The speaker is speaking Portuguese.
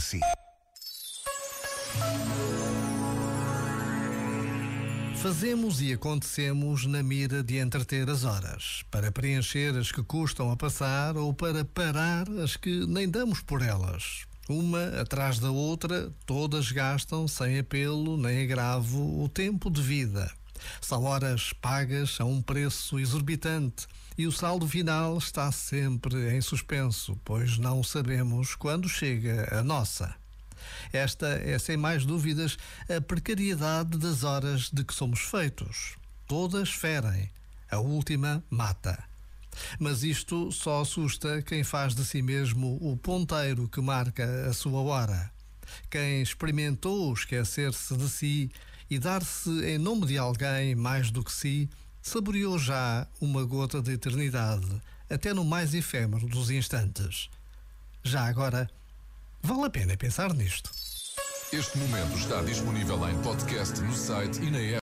para si. Fazemos e acontecemos na mira de entreter as horas, para preencher as que custam a passar ou para parar as que nem damos por elas. Uma atrás da outra, todas gastam sem apelo nem agravo o tempo de vida. São horas pagas a um preço exorbitante e o saldo final está sempre em suspenso, pois não sabemos quando chega a nossa. Esta é, sem mais dúvidas, a precariedade das horas de que somos feitos. Todas ferem, a última mata. Mas isto só assusta quem faz de si mesmo o ponteiro que marca a sua hora. Quem experimentou esquecer-se de si e dar-se em nome de alguém mais do que si, saboreou já uma gota de eternidade, até no mais efêmero dos instantes. Já agora, Vale a pena pensar nisto. Este momento está disponível em podcast no site e na app.